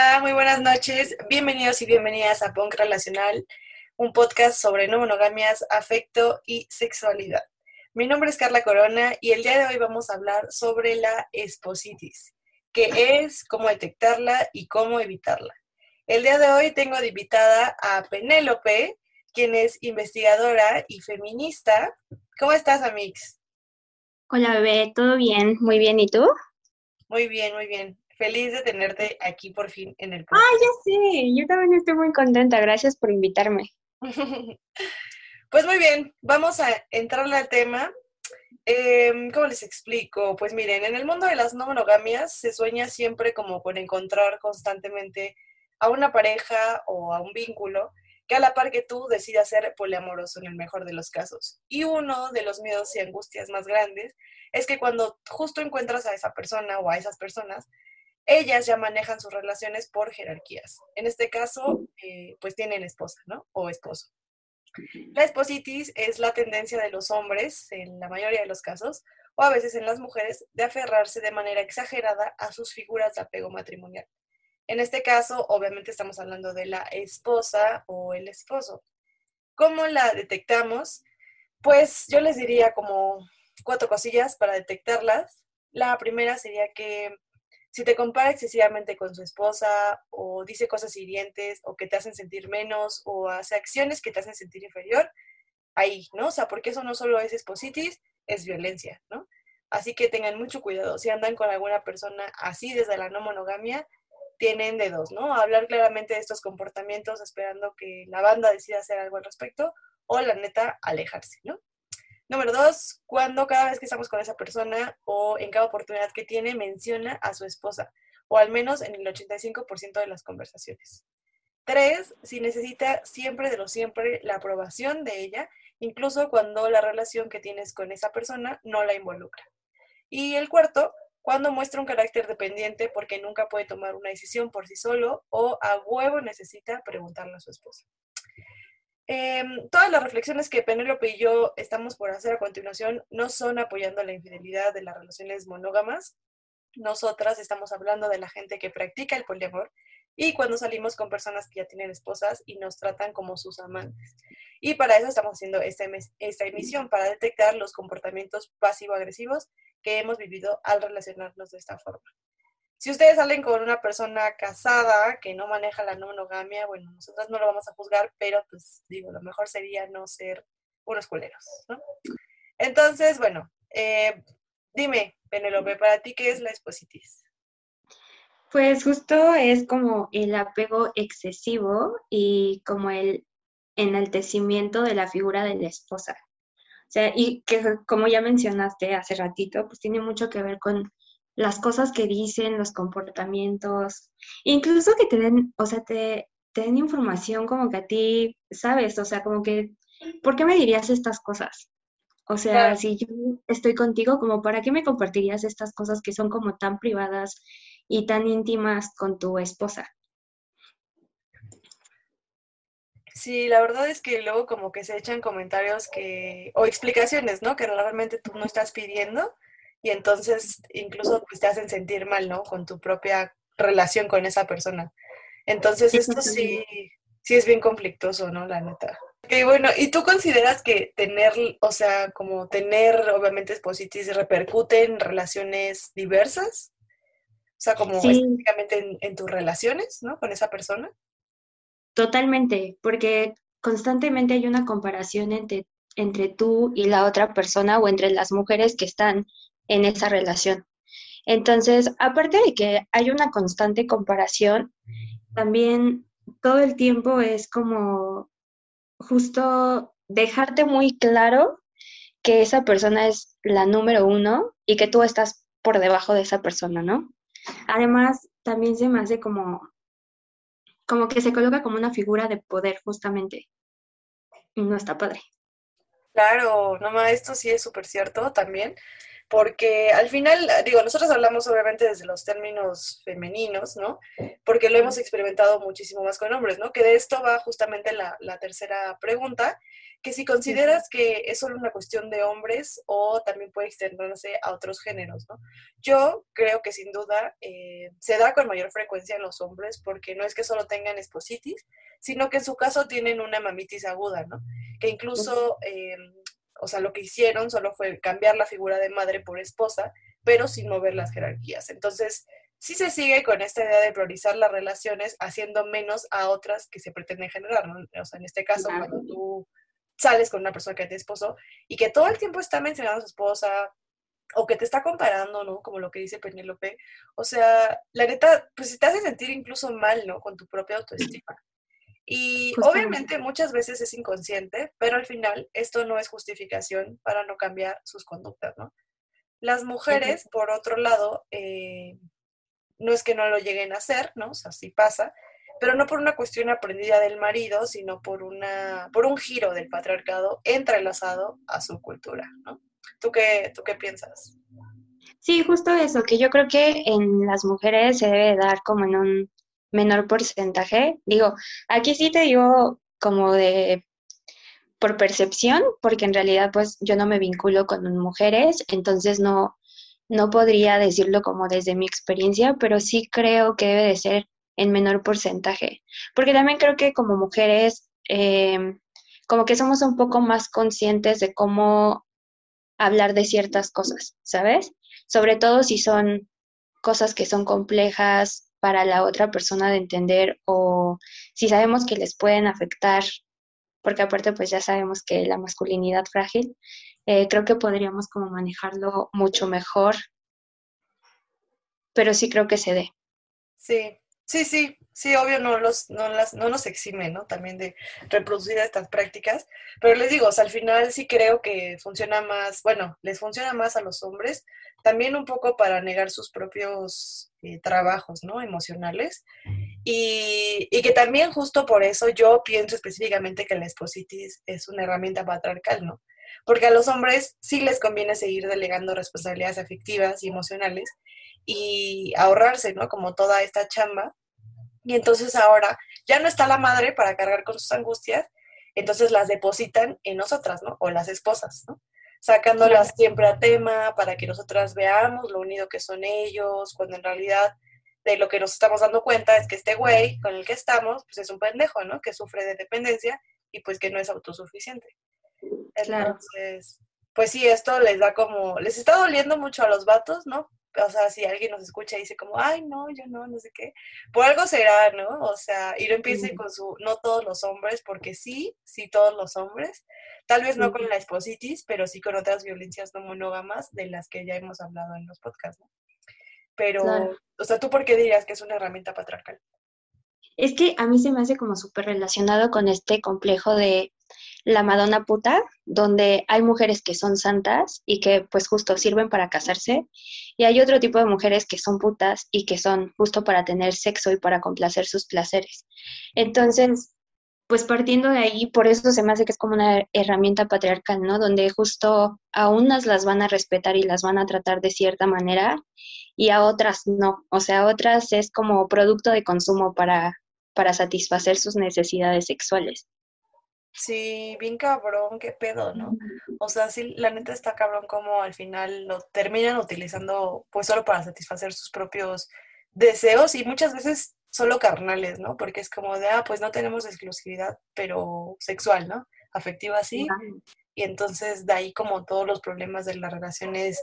Hola, muy buenas noches. Bienvenidos y bienvenidas a Punk Relacional, un podcast sobre no monogamias, afecto y sexualidad. Mi nombre es Carla Corona y el día de hoy vamos a hablar sobre la espositis, qué es, cómo detectarla y cómo evitarla. El día de hoy tengo de invitada a Penélope, quien es investigadora y feminista. ¿Cómo estás, Amix? Hola, bebé, ¿todo bien? Muy bien, ¿y tú? Muy bien, muy bien. Feliz de tenerte aquí por fin en el podcast. Ah, ya sé, yo también estoy muy contenta. Gracias por invitarme. pues muy bien, vamos a entrarle al tema. Em, ¿Cómo les explico? Pues miren, en el mundo de las no monogamias se sueña siempre como con encontrar constantemente a una pareja o a un vínculo que a la par que tú decida ser poliamoroso en el mejor de los casos. Y uno de los miedos y angustias más grandes es que cuando justo encuentras a esa persona o a esas personas, ellas ya manejan sus relaciones por jerarquías. En este caso, eh, pues tienen esposa, ¿no? O esposo. La espositis es la tendencia de los hombres, en la mayoría de los casos, o a veces en las mujeres, de aferrarse de manera exagerada a sus figuras de apego matrimonial. En este caso, obviamente estamos hablando de la esposa o el esposo. ¿Cómo la detectamos? Pues yo les diría como cuatro cosillas para detectarlas. La primera sería que si te compara excesivamente con su esposa o dice cosas hirientes o que te hacen sentir menos o hace acciones que te hacen sentir inferior, ahí, ¿no? O sea, porque eso no solo es espositis, es violencia, ¿no? Así que tengan mucho cuidado. Si andan con alguna persona así desde la no monogamia, tienen de dos, ¿no? Hablar claramente de estos comportamientos esperando que la banda decida hacer algo al respecto o la neta alejarse, ¿no? Número dos, cuando cada vez que estamos con esa persona o en cada oportunidad que tiene menciona a su esposa, o al menos en el 85% de las conversaciones. Tres, si necesita siempre de lo siempre la aprobación de ella, incluso cuando la relación que tienes con esa persona no la involucra. Y el cuarto, cuando muestra un carácter dependiente porque nunca puede tomar una decisión por sí solo o a huevo necesita preguntarle a su esposa. Em, todas las reflexiones que Penélope y yo estamos por hacer a continuación no son apoyando la infidelidad de las relaciones monógamas. Nosotras estamos hablando de la gente que practica el poliamor y cuando salimos con personas que ya tienen esposas y nos tratan como sus amantes. Y para eso estamos haciendo esta, esta emisión, para detectar los comportamientos pasivo-agresivos que hemos vivido al relacionarnos de esta forma. Si ustedes salen con una persona casada que no maneja la no bueno, nosotros no lo vamos a juzgar, pero pues digo, lo mejor sería no ser unos culeros, ¿no? Entonces, bueno, eh, dime, Penelope, para ti, ¿qué es la espositis? Pues justo es como el apego excesivo y como el enaltecimiento de la figura de la esposa. O sea, y que como ya mencionaste hace ratito, pues tiene mucho que ver con las cosas que dicen, los comportamientos, incluso que te den, o sea, te, den información como que a ti sabes, o sea, como que, ¿por qué me dirías estas cosas? O sea, si yo estoy contigo, como para qué me compartirías estas cosas que son como tan privadas y tan íntimas con tu esposa. Sí, la verdad es que luego como que se echan comentarios que, o explicaciones, ¿no? Que realmente tú no estás pidiendo y entonces incluso pues, te hacen sentir mal, ¿no? Con tu propia relación con esa persona. Entonces esto sí, sí es bien conflictuoso, ¿no? La neta. Ok, bueno, ¿y tú consideras que tener, o sea, como tener obviamente espositis repercute en relaciones diversas? O sea, como específicamente en, en, tus relaciones, ¿no? Con esa persona. Totalmente, porque constantemente hay una comparación entre, entre tú y la otra persona o entre las mujeres que están en esa relación. Entonces, aparte de que hay una constante comparación, también todo el tiempo es como justo dejarte muy claro que esa persona es la número uno y que tú estás por debajo de esa persona, ¿no? Además, también se me hace como, como que se coloca como una figura de poder, justamente. Y no está padre. Claro, no, esto sí es súper cierto también porque al final, digo, nosotros hablamos obviamente desde los términos femeninos, ¿no? Porque lo hemos experimentado muchísimo más con hombres, ¿no? Que de esto va justamente la, la tercera pregunta, que si consideras que es solo una cuestión de hombres o también puede extenderse a otros géneros, ¿no? Yo creo que sin duda eh, se da con mayor frecuencia en los hombres porque no es que solo tengan espositis, sino que en su caso tienen una mamitis aguda, ¿no? Que incluso o sea, lo que hicieron solo fue cambiar la figura de madre por esposa, pero sin mover las jerarquías. Entonces, sí se sigue con esta idea de priorizar las relaciones haciendo menos a otras que se pretenden generar, ¿no? O sea, en este caso, cuando tú sales con una persona que te esposo y que todo el tiempo está mencionando a su esposa o que te está comparando, ¿no? Como lo que dice Penélope. O sea, la neta, pues te hace sentir incluso mal, ¿no? Con tu propia autoestima. Y obviamente muchas veces es inconsciente, pero al final esto no es justificación para no cambiar sus conductas, ¿no? Las mujeres, por otro lado, eh, no es que no lo lleguen a hacer, ¿no? O sea, sí pasa, pero no por una cuestión aprendida del marido, sino por, una, por un giro del patriarcado entrelazado a su cultura, ¿no? ¿Tú qué, ¿Tú qué piensas? Sí, justo eso, que yo creo que en las mujeres se debe dar como en un menor porcentaje. Digo, aquí sí te digo como de por percepción, porque en realidad pues yo no me vinculo con mujeres, entonces no, no podría decirlo como desde mi experiencia, pero sí creo que debe de ser en menor porcentaje, porque también creo que como mujeres, em, como que somos un poco más conscientes de cómo hablar de ciertas cosas, ¿sabes? Sobre todo si son cosas que son complejas, para la otra persona de entender o si sabemos que les pueden afectar, porque aparte pues ya sabemos que la masculinidad frágil, eh, creo que podríamos como manejarlo mucho mejor, pero sí creo que se dé. Sí, sí, sí, sí, obvio no, los, no, las, no nos exime, ¿no? También de reproducir estas prácticas, pero les digo, al final sí creo que funciona más, bueno, les funciona más a los hombres, también un poco para negar sus propios eh, trabajos, ¿no? Emocionales. Y, y, que también justo por eso yo pienso específicamente que la espositis es una herramienta patriarcal, ¿no? Porque a los hombres sí les conviene seguir delegando responsabilidades afectivas y emocionales y ahorrarse, ¿no? Como toda esta chamba. Y entonces ahora ya no está la madre para cargar con sus angustias, entonces las depositan en nosotras, ¿no? O las esposas, ¿no? sacándolas siempre a tema para que nosotras veamos lo unido que son ellos, cuando en realidad de lo que nos estamos dando cuenta es que este güey con el que estamos, pues es un pendejo, ¿no? Que sufre de dependencia y pues que no es autosuficiente. Entonces, pues sí, esto les da como, les está doliendo mucho a los vatos, ¿no? O sea, si alguien nos escucha y dice como, ay, no, yo no, no sé qué, por algo será, ¿no? O sea, y no empiecen con su, no todos los hombres, porque sí, sí todos los hombres, tal vez no con la espositis, pero sí con otras violencias no monógamas de las que ya hemos hablado en los podcasts, ¿no? Pero, o sea, ¿tú por qué dirías que es una herramienta patriarcal? Es que a mí se me hace como súper relacionado con este complejo de la Madonna puta, donde hay mujeres que son santas y que pues justo sirven para casarse, y hay otro tipo de mujeres que son putas y que son justo para tener sexo y para complacer sus placeres. Entonces, pues partiendo de ahí, por eso se me hace que es como una herramienta patriarcal, ¿no? Donde justo a unas las van a respetar y las van a tratar de cierta manera y a otras no. O sea, a otras es como producto de consumo para, para satisfacer sus necesidades sexuales. Sí, bien cabrón, qué pedo, ¿no? O sea, sí, la neta está cabrón como al final lo terminan utilizando pues solo para satisfacer sus propios deseos y muchas veces solo carnales, ¿no? Porque es como de, ah, pues no tenemos exclusividad, pero sexual, ¿no? Afectiva sí. Y entonces de ahí como todos los problemas de las relaciones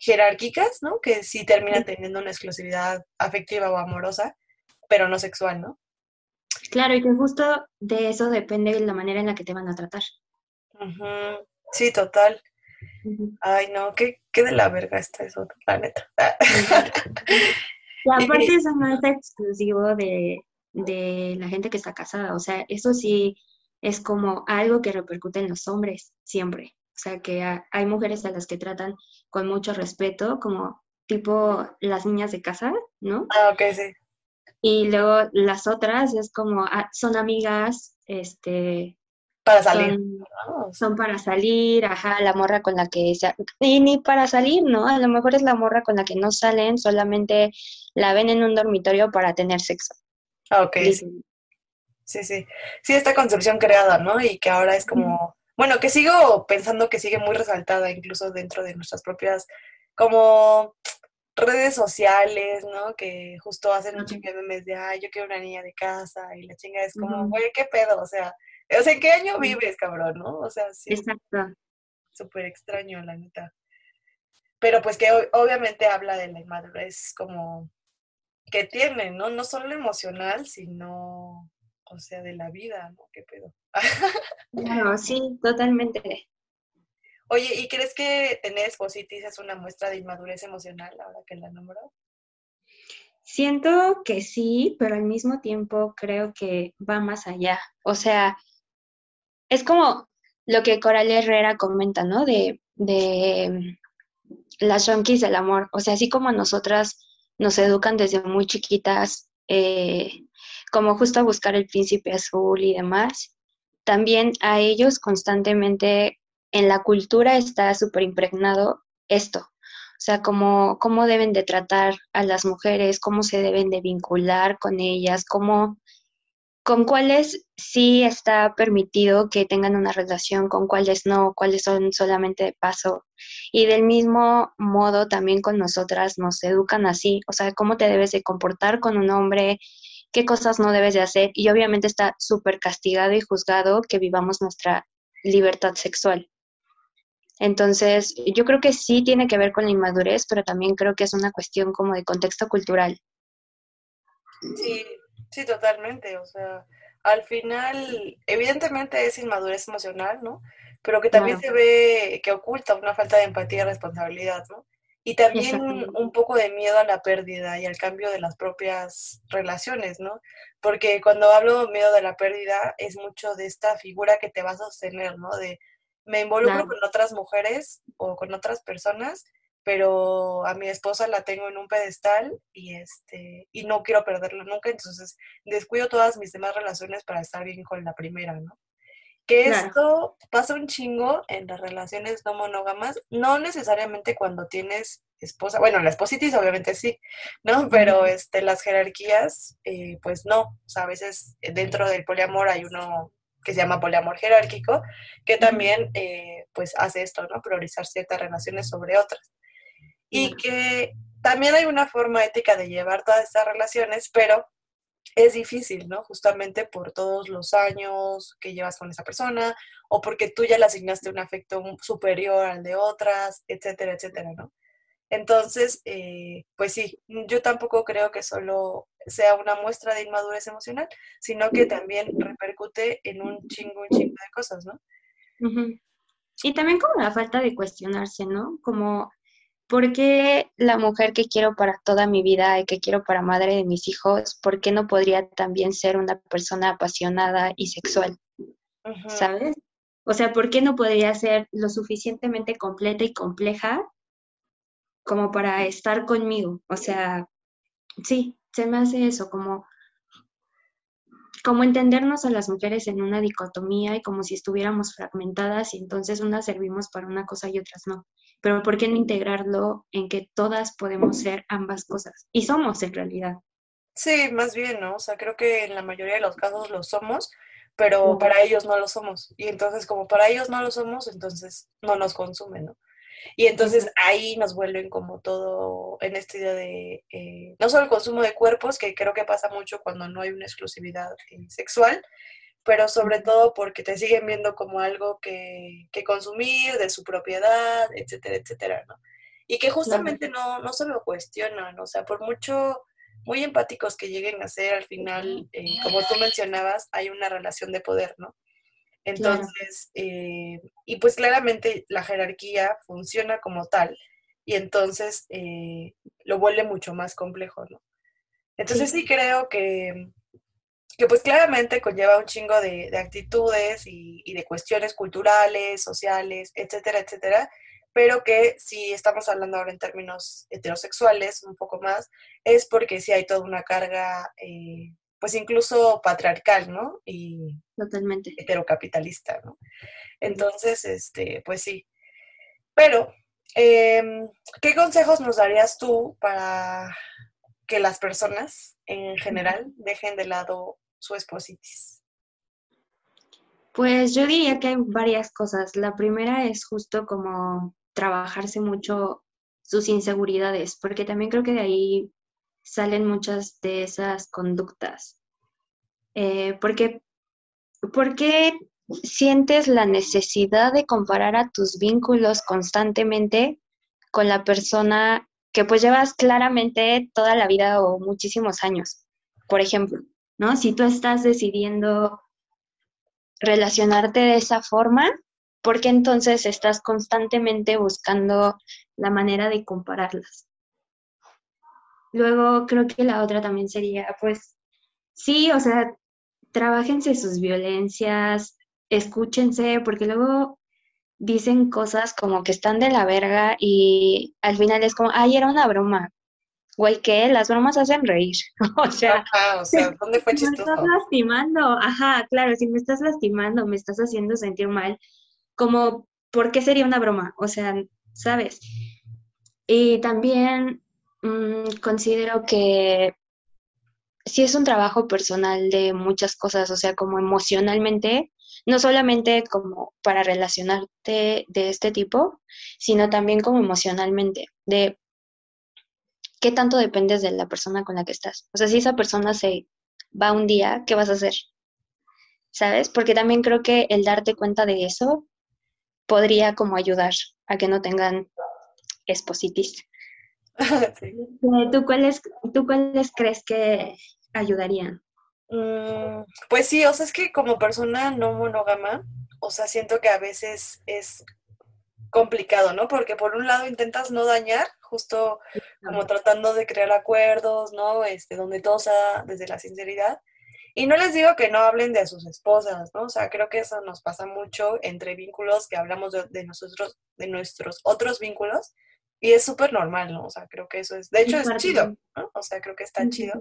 jerárquicas, ¿no? Que sí terminan teniendo una exclusividad afectiva o amorosa, pero no sexual, ¿no? Claro, y que justo de eso depende la manera en la que te van a tratar. Sí, total. Ay, no, qué, qué de la verga está eso, la neta. y aparte eso no es exclusivo de, de la gente que está casada, o sea, eso sí es como algo que repercute en los hombres siempre. O sea, que hay mujeres a las que tratan con mucho respeto, como tipo las niñas de casa, ¿no? Ah, ok, sí. Y luego las otras es como, ah, son amigas, este, Para salir. Son, para salir, ajá, la morra con la que se... Y ni para salir, ¿no? A lo mejor es la morra con la que no salen, solamente la ven en un dormitorio para tener sexo. Ah, ok. Sí. sí, sí. Sí, esta construcción creada, ¿no? Y que ahora es como... Bueno, que sigo pensando que sigue muy resaltada incluso dentro de nuestras propias como redes sociales, ¿no? Que justo hacen un chingue memes de, ay, yo quiero una niña de casa y la chinga es como, güey, ¿qué pedo? O sea, o sea, ¿en qué año vives, cabrón, no? O sea, sí. Exacto. Súper extraño, la neta. Pero pues que obviamente habla de la inmadurez como que tiene, ¿no? No solo emocional, sino, o sea, de la vida, ¿no? ¿Qué pedo? Claro, sí, totalmente. Oye, ¿y crees que tener espositis es una muestra de inmadurez emocional ahora que la nombró? Siento que sí, pero al mismo tiempo creo que va más allá. O sea, es como lo que Coral Herrera comenta, ¿no? De, de las yonkis del amor. O sea, así como nosotras nos educan desde muy chiquitas, eh, como justo a buscar el príncipe azul y demás, también a ellos constantemente en la cultura está súper impregnado esto. O sea, cómo, cómo deben de tratar a las mujeres, cómo se deben de vincular con ellas, cómo, con cuáles sí está permitido que tengan una relación, con cuáles no, cuáles son solamente de paso. Y del mismo modo también con nosotras nos educan así, o sea, cómo te debes de comportar con un hombre, qué cosas no debes de hacer. Y obviamente está súper castigado y juzgado que vivamos nuestra libertad sexual. Entonces, yo creo que sí tiene que ver con la inmadurez, pero también creo que es una cuestión como de contexto cultural. Sí, sí, totalmente. O sea, al final, evidentemente es inmadurez emocional, ¿no? Pero que también se ve que oculta una falta de empatía y responsabilidad, ¿no? Y también un poco de miedo a la pérdida y al cambio de las propias relaciones, ¿no? Porque cuando hablo de miedo de la pérdida es mucho de esta figura que te va a sostener, ¿no? De me involucro con otras mujeres o con otras personas, pero a mi esposa la tengo en un pedestal y este y no quiero perderla nunca, entonces descuido todas mis demás relaciones para estar bien con la primera, ¿no? Que esto pasa un chingo en las relaciones no monógamas, no necesariamente cuando tienes esposa, bueno, la espositis obviamente sí, ¿no? Pero este, las jerarquías, eh, pues no, o sea, a veces dentro del poliamor hay uno que se llama poliamor jerárquico, que también eh, pues hace esto, ¿no? Priorizar ciertas relaciones sobre otras. Y que también hay una forma ética de llevar todas estas relaciones, pero es difícil, ¿no? Justamente por todos los años que llevas con esa persona o porque tú ya le asignaste un afecto superior al de otras, etcétera, etcétera, ¿no? Entonces, eh, pues sí, yo tampoco creo que solo sea una muestra de inmadurez emocional, sino que también repercute en un chingo, un chingo de cosas, ¿no? Y también como la falta de cuestionarse, ¿no? Como, ¿por qué la mujer que quiero para toda mi vida y que quiero para madre de mis hijos, ¿por qué no podría también ser una persona apasionada y sexual? ¿Sabes? O sea, ¿por qué no podría ser lo suficientemente completa y compleja como para estar conmigo. O sea, sí, se me hace eso, como, como entendernos a las mujeres en una dicotomía y como si estuviéramos fragmentadas y entonces unas servimos para una cosa y otras no. Pero ¿por qué no integrarlo en que todas podemos ser ambas cosas? Y somos en realidad. Sí, más bien, ¿no? O sea, creo que en la mayoría de los casos lo somos, pero para ellos no lo somos. Y entonces, como para ellos no lo somos, entonces no nos consumen, ¿no? Y entonces ahí nos vuelven como todo en esta idea de, eh, no solo el consumo de cuerpos, que creo que pasa mucho cuando no hay una exclusividad eh, sexual, pero sobre todo porque te siguen viendo como algo que, que consumir, de su propiedad, etcétera, etcétera, ¿no? Y que justamente no, no se lo cuestionan, o sea, por mucho, muy empáticos que lleguen a ser, al final, eh, como tú mencionabas, hay una relación de poder, ¿no? Entonces, eh, y pues claramente la jerarquía funciona como tal y entonces eh, lo vuelve mucho más complejo, ¿no? Entonces sí, creo que, que, pues claramente conlleva un chingo de, actitudes y, y, de cuestiones culturales, sociales, etcétera, etcétera, pero que si estamos hablando ahora en términos heterosexuales un poco más, es porque sí hay toda una carga eh, pues incluso patriarcal, ¿no? Y totalmente heterocapitalista, ¿no? Entonces, este, pues sí. Pero, em, ¿qué consejos nos darías tú para que las personas en general dejen de lado su espositis? Pues yo diría que hay varias cosas. La primera es justo como trabajarse mucho sus inseguridades, porque también creo que de ahí salen muchas de esas conductas. Eh, porque, ¿Por qué sientes la necesidad de comparar a tus vínculos constantemente con la persona que pues llevas claramente toda la vida o muchísimos años? Por ejemplo, ¿no? Si tú estás decidiendo relacionarte de esa forma, porque entonces estás constantemente buscando la manera de compararlas. Luego creo que la otra también sería, pues, sí, o sea, trabajense sus violencias, escúchense, porque luego dicen cosas como que están de la verga y al final es como, ay, era una broma. Güey, ¿qué? Las bromas hacen reír. o sea, o sea, ¿dónde fue chistoso? Me estás lastimando, ajá, claro, si me estás lastimando, me estás haciendo sentir mal, como, ¿por qué sería una broma? O sea, ¿sabes? Y también mm, considero que sí es un trabajo personal de muchas cosas, o sea, como emocionalmente, no solamente como para relacionarte de este tipo, sino también como emocionalmente, de qué tanto dependes de la persona con la que estás. O sea, si esa persona se va un día, ¿qué vas a hacer? ¿Sabes? Porque también creo que el darte cuenta de eso podría como ayudar a que no tengan espositis. ¿Tú, cuáles, ¿Tú cuáles crees que ayudarían? Mm, pues sí, o sea, es que como persona no monógama, o sea, siento que a veces es complicado, ¿no? Porque por un lado intentas no dañar, justo como tratando de crear acuerdos, ¿no? Este, donde todo sea desde la sinceridad, y no les digo que no hablen de sus esposas, ¿no? O sea, creo que eso nos pasa mucho entre vínculos que hablamos de, nosotros, de nuestros otros vínculos, y es súper normal, ¿no? O sea, creo que eso es, de hecho es chido, ¿no? O sea, creo que está chido.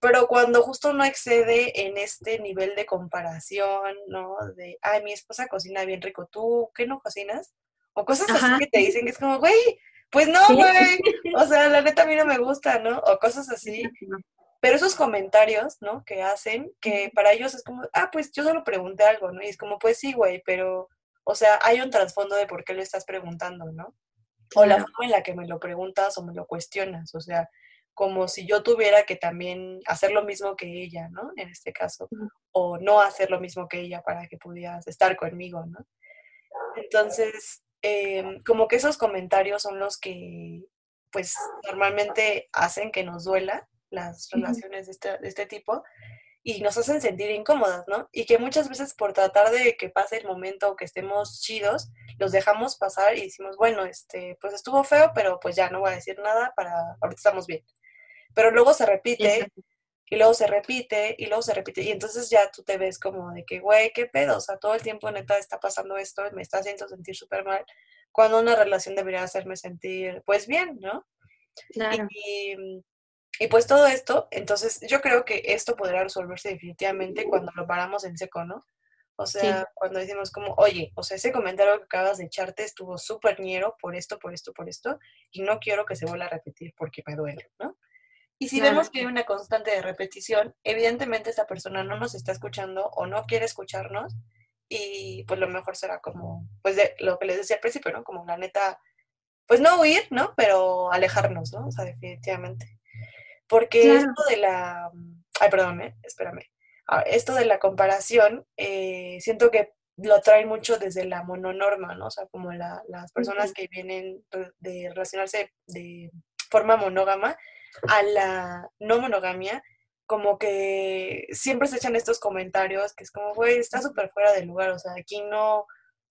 Pero cuando justo no excede en este nivel de comparación, ¿no? De, ay, mi esposa cocina bien rico, ¿tú qué no cocinas? O cosas así que te dicen que es como, güey, pues no, güey. O sea, la neta a mí no me gusta, ¿no? O cosas así. Pero esos comentarios, ¿no? Que hacen, que para ellos es como, ah, pues yo solo pregunté algo, ¿no? Y es como, pues sí, güey, pero, o sea, hay un trasfondo de por qué lo estás preguntando, ¿no? O la forma en la que me lo preguntas o me lo cuestionas, o sea, como si yo tuviera que también hacer lo mismo que ella, ¿no? En este caso, o no hacer lo mismo que ella para que pudieras estar conmigo, ¿no? Entonces, em, como que esos comentarios son los que, pues, normalmente hacen que nos duela las relaciones de este, de este tipo y nos hacen sentir incómodas, ¿no? Y que muchas veces por tratar de que pase el momento, que estemos chidos, los dejamos pasar y decimos, bueno, este, pues estuvo feo, pero pues ya no voy a decir nada para, ahorita estamos bien. Pero luego se repite y luego se repite y luego se repite y entonces ya tú te ves como de que, güey, qué pedo, o sea, todo el tiempo neta está pasando esto me está haciendo sentir súper mal, cuando una relación debería hacerme sentir, pues bien, ¿no? Claro. Y, y pues todo esto, entonces yo creo que esto podrá resolverse definitivamente cuando lo paramos en seco, ¿no? O sea, cuando decimos como, oye, o sea, ese comentario que acabas de echarte estuvo súper ñero por esto, por esto, por esto, y no quiero que se vuelva a repetir porque me duele, ¿no? Y si vemos que hay una constante de repetición, evidentemente esa persona no nos está escuchando o no quiere escucharnos, y pues lo mejor será como, pues de lo que les decía al principio, ¿no? Como la neta, pues no huir, ¿no? Pero alejarnos, ¿no? O sea, definitivamente. Porque esto de la... Ay, perdóname, espérame. Ah, esto de la comparación, eh, siento que lo trae mucho desde la mononorma, ¿no? O sea, como las personas que vienen de relacionarse de forma monógama a la no monogamia, como que siempre se echan estos comentarios que es como, güey, está súper fuera de lugar, o sea, aquí no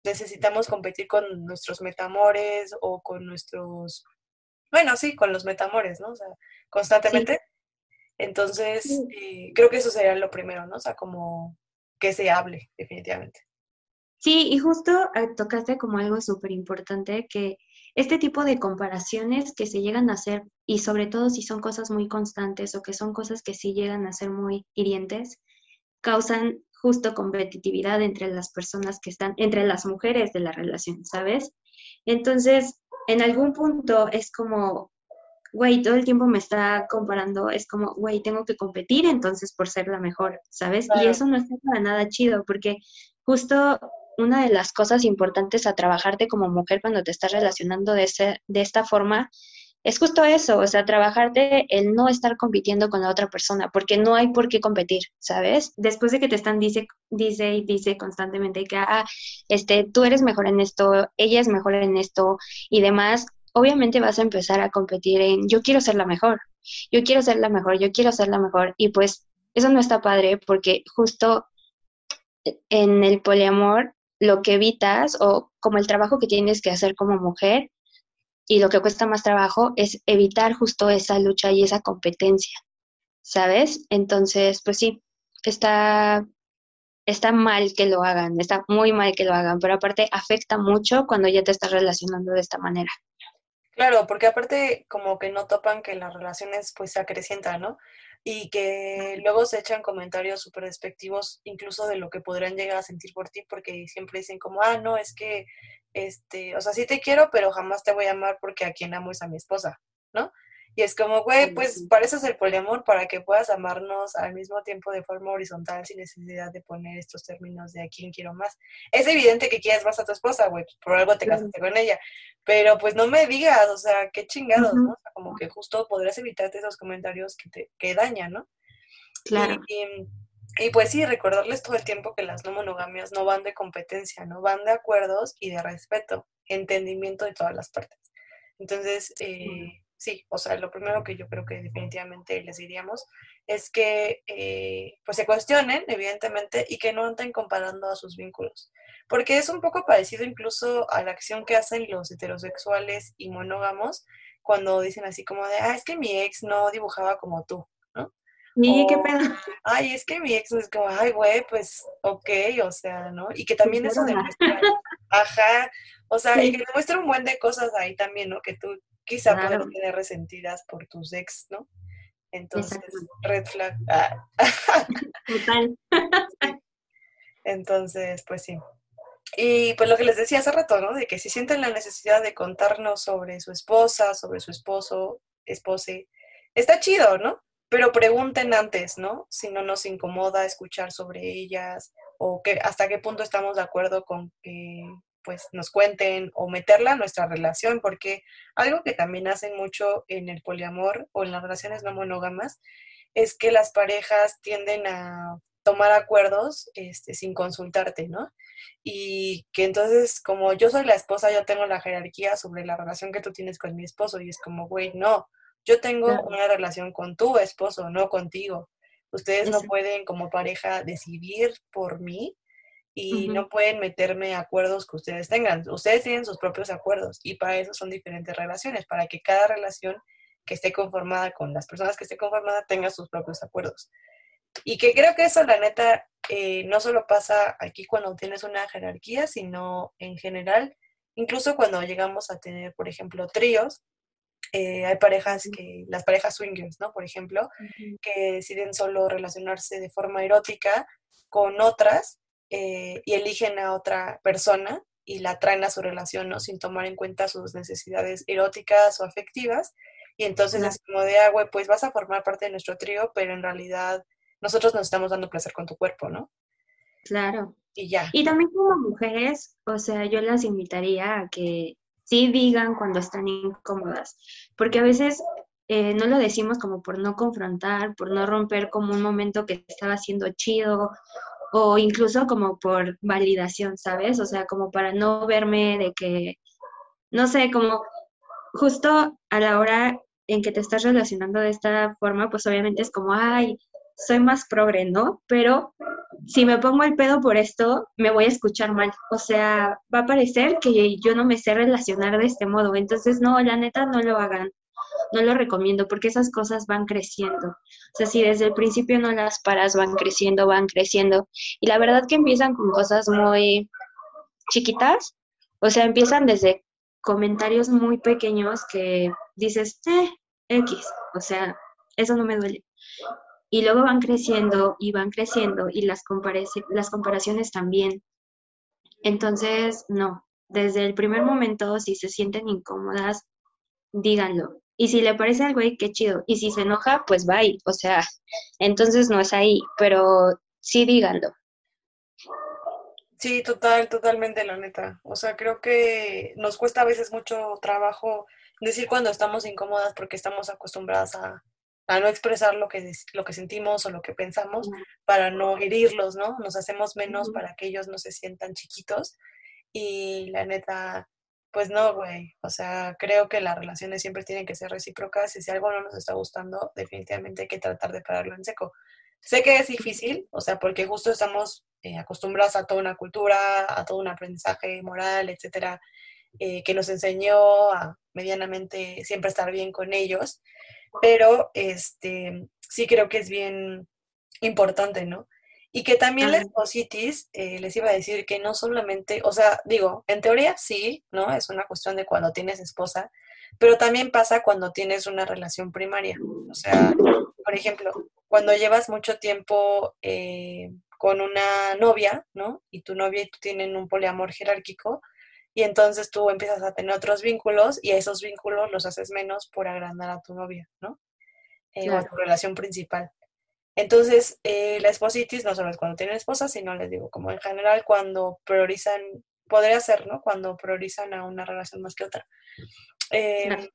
necesitamos competir con nuestros metamores o con nuestros bueno, sí, con los metamores, ¿no? O sea, constantemente. Entonces, eh, creo que eso sería lo primero, ¿no? O sea, como que se hable, definitivamente. Sí, y justo eh, tocaste como algo súper importante que este tipo de comparaciones que se llegan a hacer, y sobre todo si son cosas muy constantes o que son cosas que sí llegan a ser muy hirientes, causan justo competitividad entre las personas que están, entre las mujeres de la relación, ¿sabes? Entonces, en algún punto es como, güey, todo el tiempo me está comparando, es como, güey, tengo que competir entonces por ser la mejor, ¿sabes? Y eso no está para nada chido, porque justo una de las cosas importantes a trabajarte como mujer cuando te estás relacionando de, ese, de esta forma es justo eso, o sea, trabajarte el no estar compitiendo con la otra persona, porque no hay por qué competir, ¿sabes? Después de que te están dice, dice y dice constantemente que, ah, este, tú eres mejor en esto, ella es mejor en esto y demás, obviamente vas a empezar a competir en, yo quiero ser la mejor, yo quiero ser la mejor, yo quiero ser la mejor, y pues eso no está padre porque justo en el poliamor lo que evitas o como el trabajo que tienes que hacer como mujer y lo que cuesta más trabajo es evitar justo esa lucha y esa competencia, ¿sabes? Entonces, pues sí, está, está mal que lo hagan, está muy mal que lo hagan, pero aparte afecta mucho cuando ya te estás relacionando de esta manera. Claro, porque aparte como que no topan que las relaciones pues se acrecientan, ¿no? y que luego se echan comentarios súper despectivos incluso de lo que podrían llegar a sentir por ti porque siempre dicen como, ah, no, es que, este, o sea, sí te quiero, pero jamás te voy a amar porque a quien amo es a mi esposa, ¿no? Y es como, güey, pues para eso es el poliamor, para que puedas amarnos al mismo tiempo de forma horizontal sin necesidad de poner estos términos de a quién quiero más. Es evidente que quieres más a tu esposa, güey, pues, por algo te casaste con ella, pero pues no me digas, o sea, qué chingados, ¿no? O sea, como que justo podrías evitarte esos comentarios que te que dañan, ¿no? Claro. Y, y, pues sí, recordarles todo el tiempo que las no monogamias no van de competencia, ¿no? Van de acuerdos y de respeto, entendimiento de todas las partes. Entonces, eh, sí, o sea, lo primero que yo creo que definitivamente les diríamos es que eh, pues se cuestionen, evidentemente, y que no anden comparando a sus vínculos. Porque es un poco parecido incluso a la acción que hacen los heterosexuales y monógamos cuando dicen así como de, ah, es que mi ex no dibujaba como tú, ¿no? Sí, qué pedo. Ay, es que mi ex es como, ay, güey, pues, ok, o sea, ¿no? Y que también eso demuestra, ajá, o sea, y que demuestra un buen de cosas ahí también, ¿no? Que tú quizá claro. tener resentidas por tus ex, ¿no? Entonces, red flag. Ah. Total. Entonces, pues sí. Y pues lo que les decía hace rato, ¿no? De que si sienten la necesidad de contarnos sobre su esposa, sobre su esposo, espose, está chido, ¿no? Pero pregunten antes, ¿no? Si no nos incomoda escuchar sobre ellas o que hasta qué punto estamos de acuerdo con que pues nos cuenten o meterla a nuestra relación, porque algo que también hacen mucho en el poliamor o en las relaciones no monógamas es que las parejas tienden a tomar acuerdos este, sin consultarte, ¿no? Y que entonces, como yo soy la esposa, yo tengo la jerarquía sobre la relación que tú tienes con mi esposo, y es como, güey, no, yo tengo una relación con tu esposo, no contigo. Ustedes no pueden como pareja decidir por mí y no pueden meterme acuerdos que ustedes tengan. Ustedes tienen sus propios acuerdos y para eso son diferentes relaciones, para que cada relación que esté conformada con las personas que esté conformada tenga sus propios acuerdos. Y que creo que eso, la neta, eh, no solo pasa aquí cuando tienes una jerarquía, sino en general, incluso cuando llegamos a tener, por ejemplo, tríos, eh, hay parejas que, las parejas swingers, ¿no? Por ejemplo, que deciden solo relacionarse de forma erótica con otras eh, y eligen a otra persona y la traen a su relación, ¿no? Sin tomar en cuenta sus necesidades eróticas o afectivas. Y entonces es como de, ah, pues vas a formar parte de nuestro trío, pero en realidad nosotros nos estamos dando placer con tu cuerpo, ¿no? Claro. Y ya. Y también como mujeres, o sea, yo las invitaría a que sí digan cuando están incómodas, porque a veces eh, no lo decimos como por no confrontar, por no romper como un momento que estaba siendo chido o incluso como por validación, ¿sabes? O sea, como para no verme de que, no sé, como justo a la hora en que te estás relacionando de esta forma, pues obviamente es como, ay, soy más progre, ¿no? Pero si me pongo el pedo por esto, me voy a escuchar mal. O sea, va a parecer que yo no me sé relacionar de este modo. Entonces, no, la neta, no lo hagan no lo recomiendo porque esas cosas van creciendo. O sea, si desde el principio no las paras, van creciendo, van creciendo. Y la verdad que empiezan con cosas muy chiquitas, o sea, empiezan desde comentarios muy pequeños que dices, eh, X, o sea, eso no me duele. Y luego van creciendo y van creciendo y las, las comparaciones también. Entonces, no, desde el primer momento, si se sienten incómodas, díganlo. Y si le parece algo ahí, qué chido. Y si se enoja, pues bye. O sea, entonces no es ahí, pero sí díganlo. Sí, total, totalmente, la neta. O sea, creo que nos cuesta a veces mucho trabajo decir cuando estamos incómodas porque estamos acostumbradas a, no expresar lo que, lo que sentimos o lo que pensamos para no herirlos, ¿no? Nos hacemos menos para que ellos no se sientan chiquitos. Y la neta, pues no, güey. O sea, creo que las relaciones siempre tienen que ser recíprocas y si algo no nos está gustando, definitivamente hay que tratar de pararlo en seco. Sé que es difícil, o sea, porque justo estamos eh, acostumbrados a toda una cultura, a todo un aprendizaje moral, etcétera, eh, que nos enseñó a medianamente siempre estar bien con ellos, pero este, sí creo que es bien importante, ¿no? Y que también la espositis, eh, les iba a decir que no solamente, o sea, digo, en teoría sí, ¿no? Es una cuestión de cuando tienes esposa, pero también pasa cuando tienes una relación primaria. O sea, por ejemplo, cuando llevas mucho tiempo eh, con una novia, ¿no? Y tu novia y tú tienen un poliamor jerárquico, y entonces tú empiezas a tener otros vínculos y esos vínculos los haces menos por agrandar a tu novia, ¿no? Eh, o a tu relación principal. Entonces, eh, la espositis no solo es cuando tienen esposa, sino les digo, como en general cuando priorizan, podría ser, ¿no? Cuando priorizan a una relación más que otra. Eh,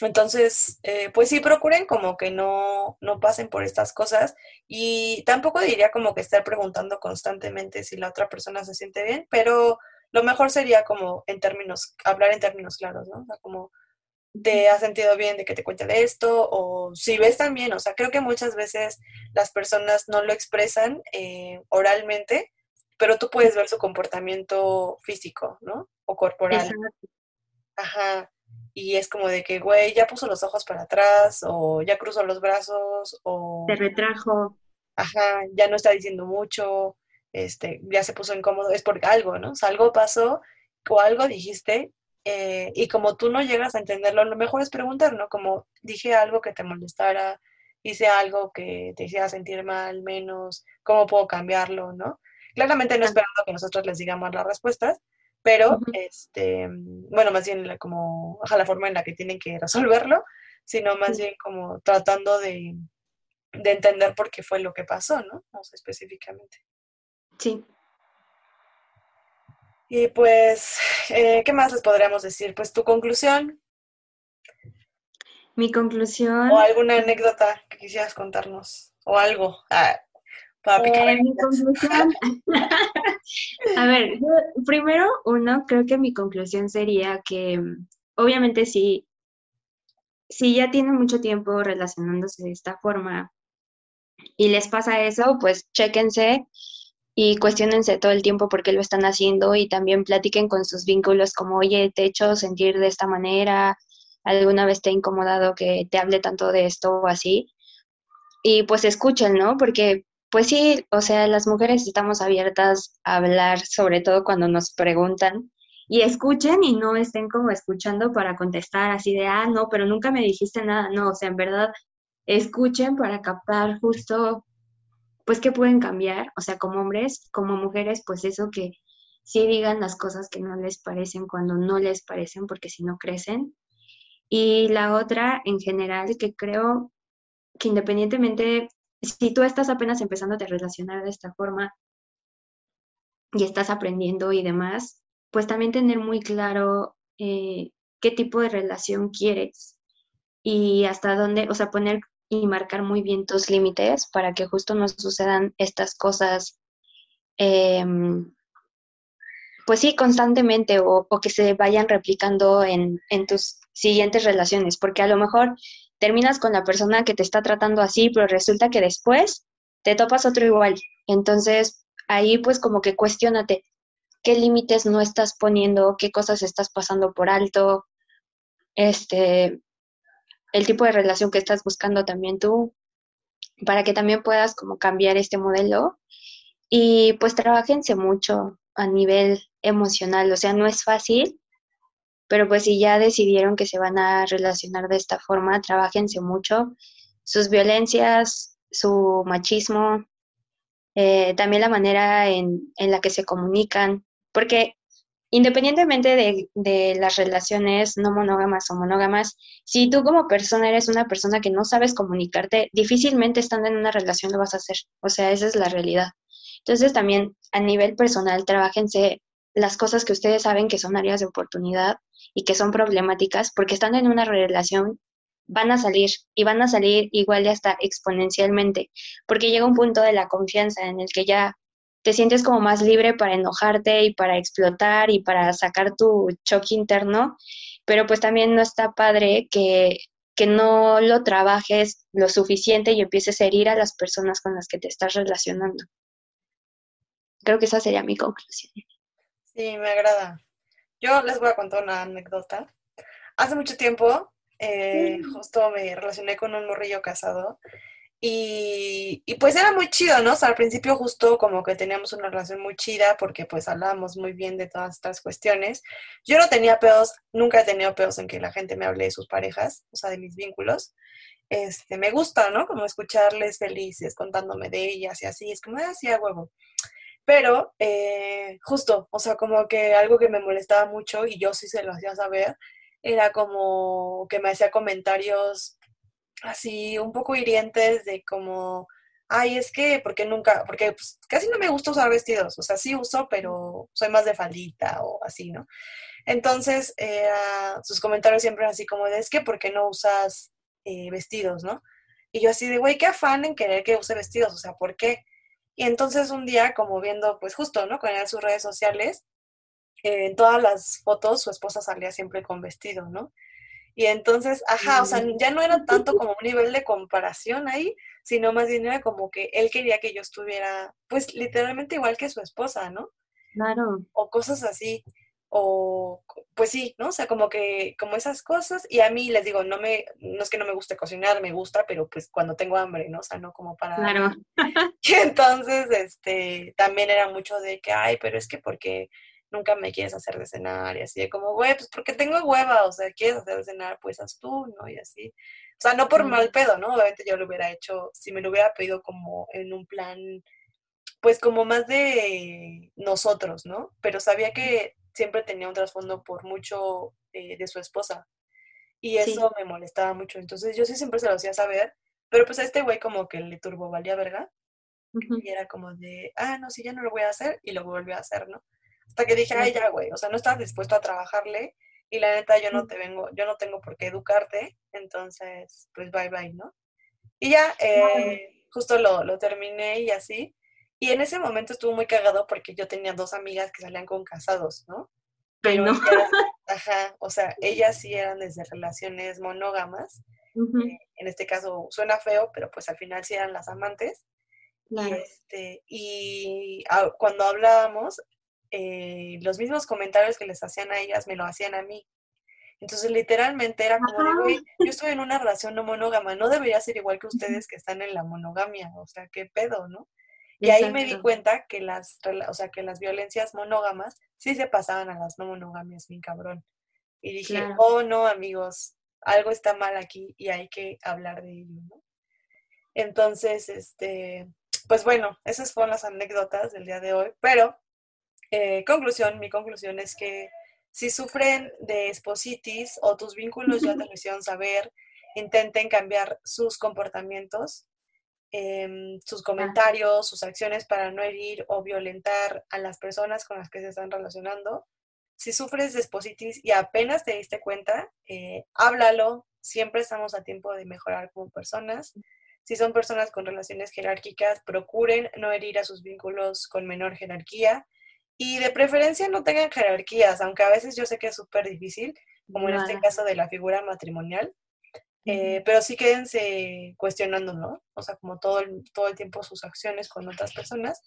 entonces, eh, pues sí, procuren como que no, no pasen por estas cosas y tampoco diría como que estar preguntando constantemente si la otra persona se siente bien, pero lo mejor sería como en términos, hablar en términos claros, ¿no? O sea, como te has sentido bien de que te cuente de esto o si ves también, o sea, creo que muchas veces las personas no lo expresan eh, oralmente, pero tú puedes ver su comportamiento físico, ¿no? O corporal. Ajá y es como de que, güey, ya puso los ojos para atrás o ya cruzó los brazos o... Se retrajo. Ajá, ya no está diciendo mucho, este, ya se puso incómodo, es porque algo, ¿no? O sea, algo pasó o algo dijiste eh, y como tú no llegas a entenderlo, lo mejor es preguntar, ¿no? Como dije algo que te molestara, hice algo que te hiciera sentir mal, menos, ¿cómo puedo cambiarlo, no? Claramente no esperando que nosotros les digamos las respuestas, pero, este, bueno, más bien la, como, la forma en la que tienen que resolverlo, sino más bien como tratando de, entender por qué fue lo que pasó, ¿no? O sea, específicamente. Sí. Y pues, eh, ¿qué más les podríamos decir? Pues tu conclusión. Mi conclusión. O alguna anécdota que quisieras contarnos. O algo. Ah, eh, mi conclusión. a ver, primero, uno, creo que mi conclusión sería que obviamente si, si ya tienen mucho tiempo relacionándose de esta forma y les pasa eso, pues chéquense y cuestionense todo el tiempo por qué lo están haciendo y también platiquen con sus vínculos como, oye, te he hecho sentir de esta manera, alguna vez te ha incomodado que te hable tanto de esto o así. Y pues escuchen, ¿no? Porque pues sí, o sea, las mujeres estamos abiertas a hablar, sobre todo cuando nos preguntan, y escuchen y no estén como escuchando para contestar así de, ah, no, pero nunca me dijiste nada, no, o sea, en verdad, escuchen para captar justo, pues, que pueden cambiar, o sea, como hombres, como mujeres, pues eso que sí digan las cosas que no les parecen cuando no les parecen, porque si no crecen. Y la otra, en general, que creo que independientemente si tú estás apenas empezando a relacionar de esta forma y estás aprendiendo y demás, pues también tener muy claro eh, qué tipo de relación quieres y hasta dónde, o sea, poner y marcar muy bien tus límites para que justo no sucedan estas cosas, em, pues sí, constantemente o, o, que se vayan replicando en, en tus siguientes relaciones, porque a lo mejor terminas con la persona que te está tratando así, pero resulta que después te topas otro igual. Entonces, ahí pues como que cuestionate qué límites no estás poniendo, qué cosas estás pasando por alto, este, el tipo de relación que estás buscando también tú, para que también puedas como cambiar este modelo. Y pues trabajense mucho a nivel emocional, o sea, no es fácil, pero pues si ya decidieron que se van a relacionar de esta forma, trabajense mucho, sus violencias, su machismo, eh, también la manera en, en, la que se comunican, porque independientemente de, las relaciones no monógamas o monógamas, si tú como persona eres una persona que no sabes comunicarte, difícilmente estando en una relación lo vas a hacer. O sea, esa es la realidad. Entonces también a nivel personal, trabajense las cosas que ustedes saben que son áreas de oportunidad y que son problemáticas, porque estando en una relación van a salir y van a salir igual y hasta exponencialmente, porque llega un punto de la confianza en el que ya te sientes como más libre para enojarte y para explotar y para sacar tu choque interno, pero pues también no está padre que, que no lo trabajes lo suficiente y empieces a herir a las personas con las que te estás relacionando. Creo que esa sería mi conclusión. Sí, me agrada. Yo les voy a contar una anécdota. Hace mucho tiempo, eh, mm. justo me relacioné con un morrillo casado y, y, pues era muy chido, ¿no? O sea, al principio justo como que teníamos una relación muy chida porque pues hablábamos muy bien de todas estas cuestiones. Yo no tenía pedos, nunca he tenido pedos en que la gente me hable de sus parejas, o sea, de mis vínculos. Este, me gusta, ¿no? Como escucharles felices, contándome de ellas y así, es como, ah, a huevo. Pero eh, justo, o sea, como que algo que me molestaba mucho y yo sí se lo hacía saber, era como que me hacía comentarios así un poco hirientes de como, ay, es que, porque nunca, porque pues, casi no me gusta usar vestidos, o sea, sí uso, pero soy más de faldita o así, ¿no? Entonces, sus comentarios siempre así como de, es que, ¿por qué no usas eh, vestidos, no? Y yo así de, güey, qué afán en querer que use vestidos, o sea, ¿por qué? Y entonces un día, como viendo, pues justo, ¿no? Con él sus redes sociales, eh, en todas las fotos su esposa salía siempre con vestido, ¿no? Y entonces, ajá, o sea, ya no era tanto como un nivel de comparación ahí, sino más bien era como que él quería que yo estuviera, pues literalmente igual que su esposa, ¿no? Claro. O cosas así o pues sí, ¿no? O sea, como que, como esas cosas, y a mí les digo, no me, no es que no me guste cocinar, me gusta, pero pues cuando tengo hambre, ¿no? O sea, no como para... Claro. Y entonces, este, también era mucho de que, ay, pero es que porque nunca me quieres hacer de cenar, y así, de como, güey, pues porque tengo hueva, o sea, quieres hacer de cenar, pues haz tú, ¿no? Y así. O sea, no por mal pedo, ¿no? Obviamente yo lo hubiera hecho, si me lo hubiera pedido como en un plan, pues como más de nosotros, ¿no? Pero sabía que siempre tenía un trasfondo por mucho eh, de su esposa. Y eso me molestaba mucho. Entonces yo sí siempre se lo hacía saber, pero pues a este güey como que le turbo valía verga. Y era como de, ah, no, sí, ya no lo voy a hacer. Y lo volvió a hacer, ¿no? Hasta que dije, ay, ya, güey, o sea, no estás dispuesto a trabajarle. Y la neta, yo no te vengo, yo no tengo por qué educarte. Entonces, pues bye, bye, ¿no? Y ya, eh, justo lo, lo terminé y así. Y en ese momento estuvo muy cagado porque yo tenía dos amigas que salían con casados, ¿no? Pero no. ajá, o sea, ellas sí eran desde relaciones monógamas. Eh, en este caso suena feo, pero pues al final sí eran las amantes. Y, este, y cuando hablábamos, eh, los mismos comentarios que les hacían a ellas me lo hacían a mí. Entonces, literalmente era como de, güey, yo estoy en una relación no monógama, no debería ser igual que ustedes que están en la monogamia, o sea, qué pedo, ¿no? Y ahí me di cuenta que las, o sea, que las violencias monógamas sí se pasaban a las no monogamias, mi cabrón. Y dije, oh no, amigos, algo está mal aquí y hay que hablar de ello, ¿no? Entonces, este, pues bueno, esas fueron las anécdotas del día de hoy, pero eh, conclusión, mi conclusión es que si sufren de espositis o tus vínculos ya te lo hicieron saber, intenten cambiar sus comportamientos Em, sus comentarios, sus acciones para no herir o violentar a las personas con las que se están relacionando. Si sufres de espositis y apenas te diste cuenta, eh, háblalo. Siempre estamos a tiempo de mejorar como personas. Si son personas con relaciones jerárquicas, procuren no herir a sus vínculos con menor jerarquía. Y de preferencia no tengan jerarquías, aunque a veces yo sé que es súper difícil, como en este caso de la figura matrimonial. Eh, pero sí quédense cuestionando, ¿no? O sea, como todo el, todo el tiempo sus acciones con otras personas.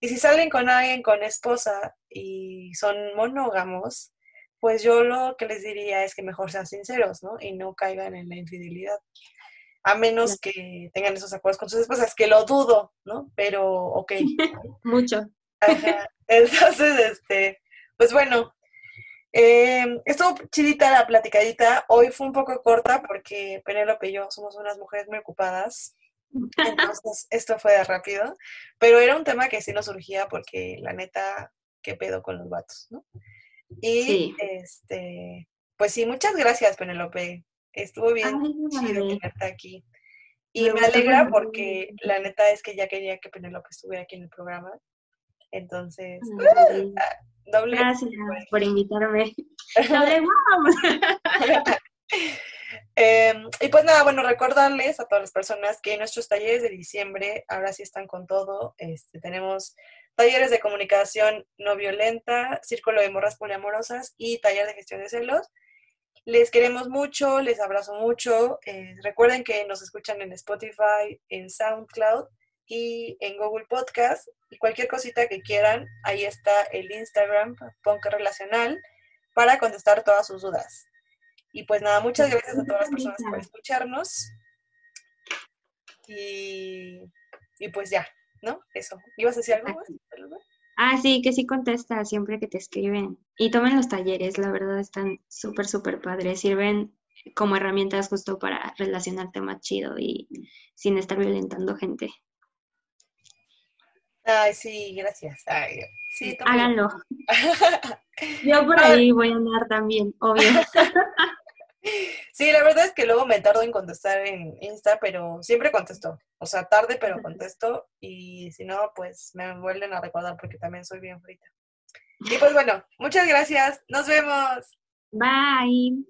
Y si salen con alguien con esposa y son monógamos, pues yo lo que les diría es que mejor sean sinceros, ¿no? Y no caigan en la infidelidad. A menos que tengan esos acuerdos con sus esposas, que lo dudo, ¿no? Pero, ok. Mucho. Entonces, este, pues bueno, Eh, estuvo chidita la platicadita. Hoy fue un poco corta porque Penélope y yo somos unas mujeres muy ocupadas. Entonces, esto fue de rápido. Pero era un tema que sí nos surgía porque la neta, qué pedo con los vatos, ¿no? Y este, pues sí, muchas gracias, Penélope. Estuvo bien chido tenerte aquí. Y me, alegra porque la neta es que ya quería que Penélope estuviera aquí en el programa. Entonces, ah, doble. Gracias por invitarme. doble em, y pues nada, bueno, recordarles a todas las personas que nuestros talleres de diciembre ahora sí están con todo. Este, tenemos talleres de comunicación no violenta, círculo de morras poliamorosas y taller de gestión de celos. Les queremos mucho, les abrazo mucho. Eh, recuerden que nos escuchan en Spotify, en SoundCloud y en Google Podcast. Y cualquier cosita que quieran, ahí está el Instagram, Ponca Relacional, para contestar todas sus dudas. Y pues nada, muchas gracias a todas las personas por escucharnos. Y, y pues ya, ¿no? Eso. ¿Ibas a decir algo más? Ah, sí, que sí contesta siempre que te escriben. Y tomen los talleres, la verdad están súper, súper padres. Sirven como herramientas justo para relacionarte más chido y sin estar violentando gente. Ay, sí, gracias. sí, Háganlo. Yo por ahí voy a andar también, obvio. Sí, la verdad es que luego me tardo en contestar en Insta, pero siempre contesto. O sea, tarde, pero contesto. Y si no, pues me vuelven a recordar porque también soy bien frita. Y pues bueno, muchas gracias. Nos vemos. Bye.